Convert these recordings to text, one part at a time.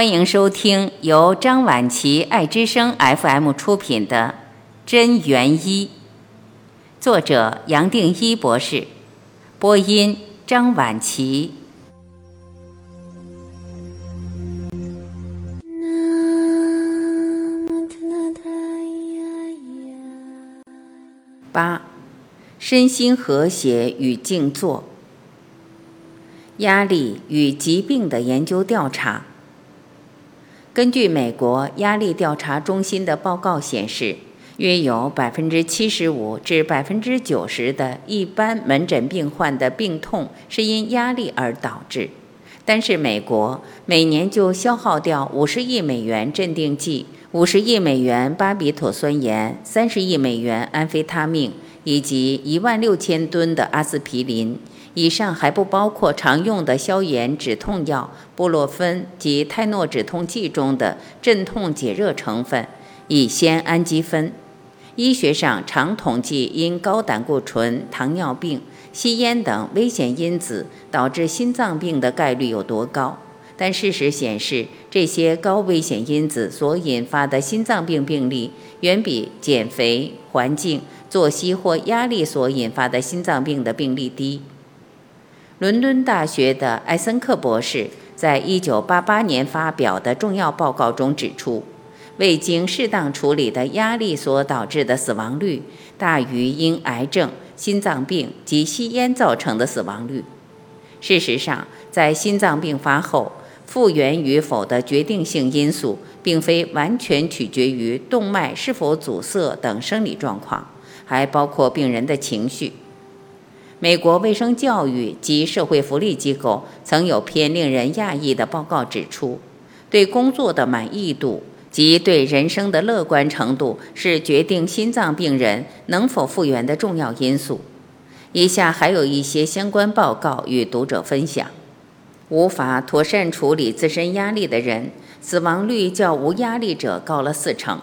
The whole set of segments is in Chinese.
欢迎收听由张晚琪爱之声 FM 出品的《真元一》，作者杨定一博士，播音张晚琪。八，身心和谐与静坐。压力与疾病的研究调查。根据美国压力调查中心的报告显示，约有百分之七十五至百分之九十的一般门诊病患的病痛是因压力而导致。但是，美国每年就消耗掉五十亿美元镇定剂、五十亿美元巴比妥酸盐、三十亿美元安非他命以及一万六千吨的阿司匹林。以上还不包括常用的消炎止痛药布洛芬及泰诺止痛剂中的镇痛解热成分乙酰氨基酚。医学上常统计因高胆固醇、糖尿病、吸烟等危险因子导致心脏病的概率有多高，但事实显示，这些高危险因子所引发的心脏病病例远比减肥、环境、作息或压力所引发的心脏病的病例低。伦敦大学的艾森克博士在一九八八年发表的重要报告中指出，未经适当处理的压力所导致的死亡率大于因癌症、心脏病及吸烟造成的死亡率。事实上，在心脏病发后复原与否的决定性因素，并非完全取决于动脉是否阻塞等生理状况，还包括病人的情绪。美国卫生教育及社会福利机构曾有篇令人讶异的报告指出，对工作的满意度及对人生的乐观程度是决定心脏病人能否复原的重要因素。以下还有一些相关报告与读者分享：无法妥善处理自身压力的人，死亡率较无压力者高了四成。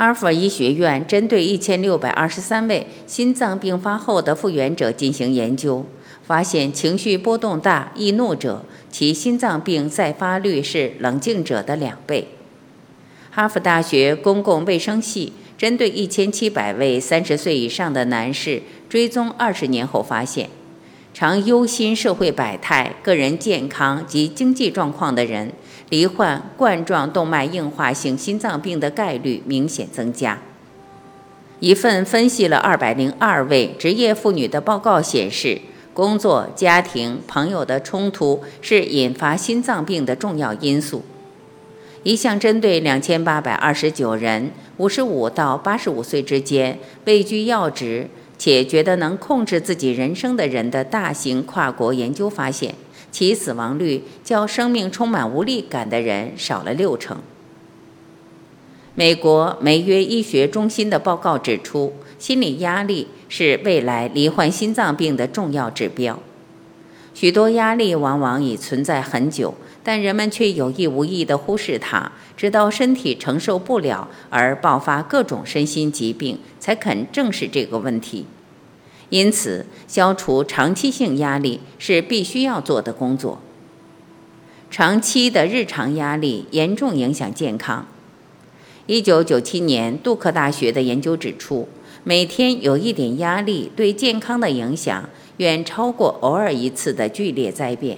哈佛医学院针对一千六百二十三位心脏病发后的复原者进行研究，发现情绪波动大、易怒者，其心脏病再发率是冷静者的两倍。哈佛大学公共卫生系针对一千七百位三十岁以上的男士追踪二十年后发现。常忧心社会百态、个人健康及经济状况的人，罹患冠状动脉硬化性心脏病的概率明显增加。一份分析了二百零二位职业妇女的报告显示，工作、家庭、朋友的冲突是引发心脏病的重要因素。一项针对两千八百二十九人（五十五到八十五岁之间）位居要职。且觉得能控制自己人生的人的大型跨国研究发现，其死亡率较生命充满无力感的人少了六成。美国梅约医学中心的报告指出，心理压力是未来罹患心脏病的重要指标。许多压力往往已存在很久，但人们却有意无意地忽视它，直到身体承受不了而爆发各种身心疾病，才肯正视这个问题。因此，消除长期性压力是必须要做的工作。长期的日常压力严重影响健康。一九九七年，杜克大学的研究指出，每天有一点压力对健康的影响。远超过偶尔一次的剧烈灾变，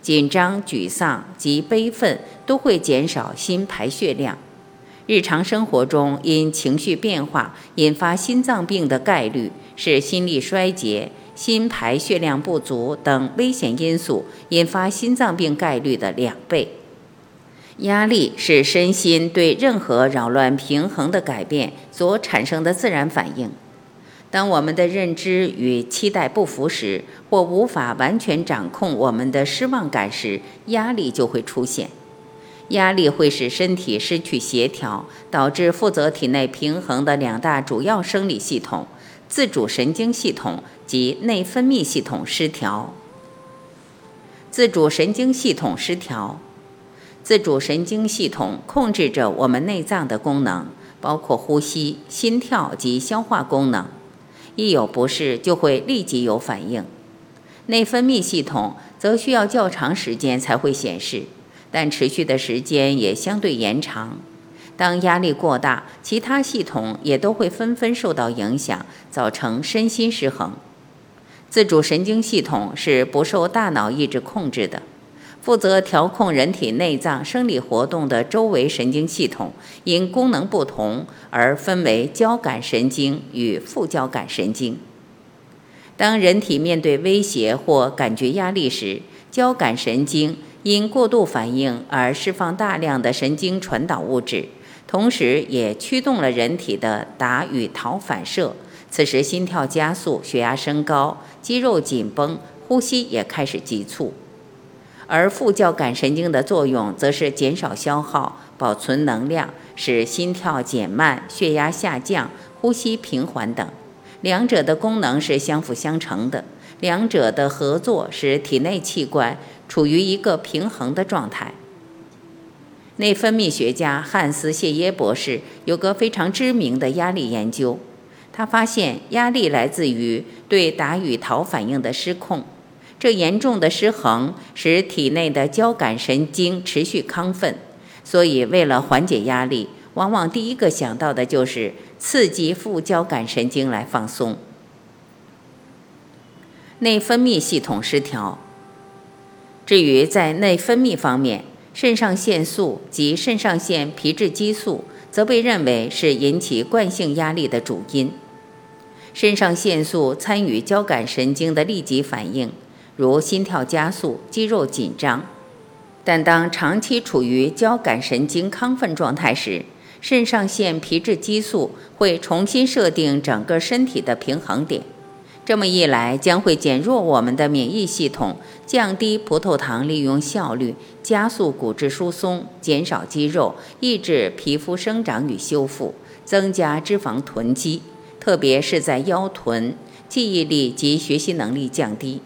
紧张、沮丧及悲愤都会减少心排血量。日常生活中因情绪变化引发心脏病的概率是心力衰竭、心排血量不足等危险因素引发心脏病概率的两倍。压力是身心对任何扰乱平衡的改变所产生的自然反应。当我们的认知与期待不符时，或无法完全掌控我们的失望感时，压力就会出现。压力会使身体失去协调，导致负责体内平衡的两大主要生理系统——自主神经系统及内分泌系统失调。自主神经系统失调，自主神经系统控制着我们内脏的功能，包括呼吸、心跳及消化功能。一有不适，就会立即有反应。内分泌系统则需要较长时间才会显示，但持续的时间也相对延长。当压力过大，其他系统也都会纷纷受到影响，造成身心失衡。自主神经系统是不受大脑意志控制的，负责调控人体内脏生理活动的周围神经系统，因功能不同而分为交感神经与副交感神经。当人体面对威胁或感觉压力时，交感神经因过度反应而释放大量的神经传导物质。同时，也驱动了人体的打与逃反射。此时，心跳加速，血压升高，肌肉紧绷，呼吸也开始急促。而副交感神经的作用，则是减少消耗、保存能量，使心跳减慢、血压下降、呼吸平缓等。两者的功能是相辅相成的，两者的合作使体内器官处于一个平衡的状态。内分泌学家汉斯·谢耶博士有个非常知名的压力研究，他发现压力来自于对打与逃反应的失控，这严重的失衡使体内的交感神经持续亢奋，所以为了缓解压力，往往第一个想到的就是刺激副交感神经来放松。内分泌系统失调，至于在内分泌方面。肾上腺素及肾上腺皮质激素则被认为是引起惯性压力的主因。肾上腺素参与交感神经的立即反应，如心跳加速、肌肉紧张。但当长期处于交感神经亢奋状态时，肾上腺皮质激素会重新设定整个身体的平衡点。这么一来，将会减弱我们的免疫系统，降低葡萄糖利用效率，加速骨质疏松，减少肌肉，抑制皮肤生长与修复，增加脂肪囤积，特别是在腰臀，记忆力及学习能力降低。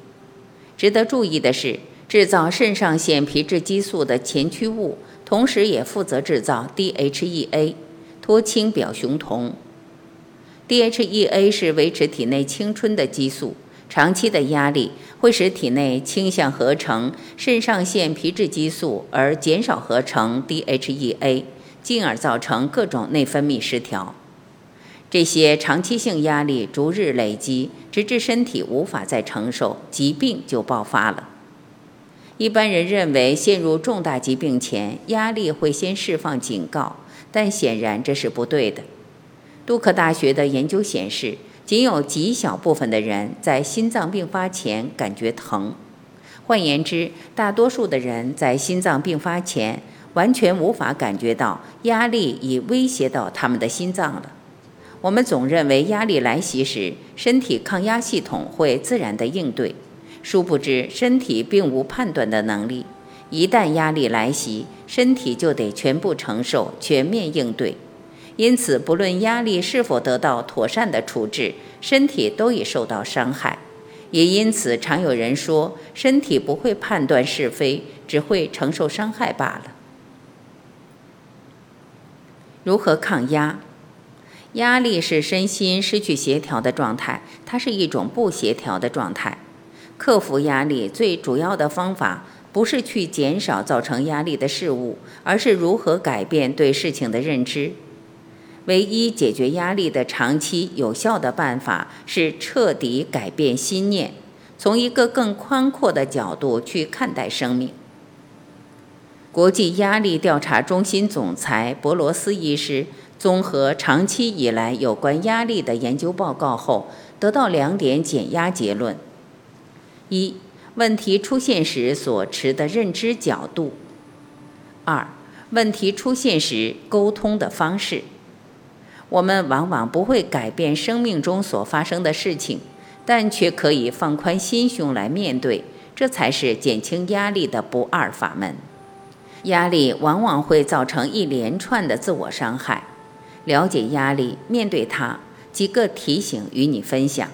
值得注意的是，制造肾上腺皮质激素的前驱物，同时也负责制造 DHEA，脱氢表雄酮。DHEA 是维持体内青春的激素，长期的压力会使体内倾向合成肾上腺皮质激素，而减少合成 DHEA，进而造成各种内分泌失调。这些长期性压力逐日累积，直至身体无法再承受，疾病就爆发了。一般人认为，陷入重大疾病前，压力会先释放警告，但显然这是不对的。杜克大学的研究显示，仅有极小部分的人在心脏病发前感觉疼。换言之，大多数的人在心脏病发前完全无法感觉到压力已威胁到他们的心脏了。我们总认为压力来袭时，身体抗压系统会自然的应对，殊不知身体并无判断的能力。一旦压力来袭，身体就得全部承受，全面应对。因此，不论压力是否得到妥善的处置，身体都已受到伤害。也因此，常有人说，身体不会判断是非，只会承受伤害罢了。如何抗压？压力是身心失去协调的状态，它是一种不协调的状态。克服压力最主要的方法，不是去减少造成压力的事物，而是如何改变对事情的认知。唯一解决压力的长期有效的办法是彻底改变心念，从一个更宽阔的角度去看待生命。国际压力调查中心总裁博罗斯医师综合长期以来有关压力的研究报告后，得到两点减压结论：一、问题出现时所持的认知角度；二、问题出现时沟通的方式。我们往往不会改变生命中所发生的事情，但却可以放宽心胸来面对，这才是减轻压力的不二法门。压力往往会造成一连串的自我伤害。了解压力，面对它，几个提醒与你分享：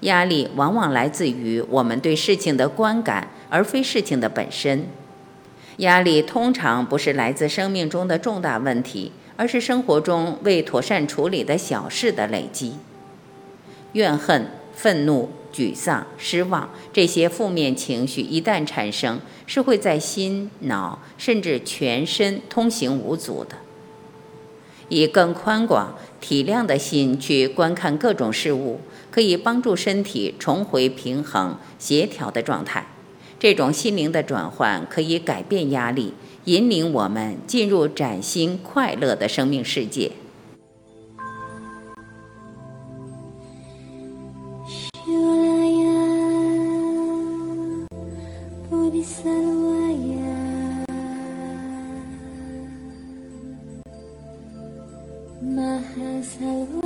压力往往来自于我们对事情的观感，而非事情的本身。压力通常不是来自生命中的重大问题。而是生活中未妥善处理的小事的累积，怨恨、愤怒、沮丧、失望这些负面情绪一旦产生，是会在心、脑甚至全身通行无阻的。以更宽广、体谅的心去观看各种事物，可以帮助身体重回平衡、协调的状态。这种心灵的转换可以改变压力，引领我们进入崭新、快乐的生命世界。Maha Mahasagwa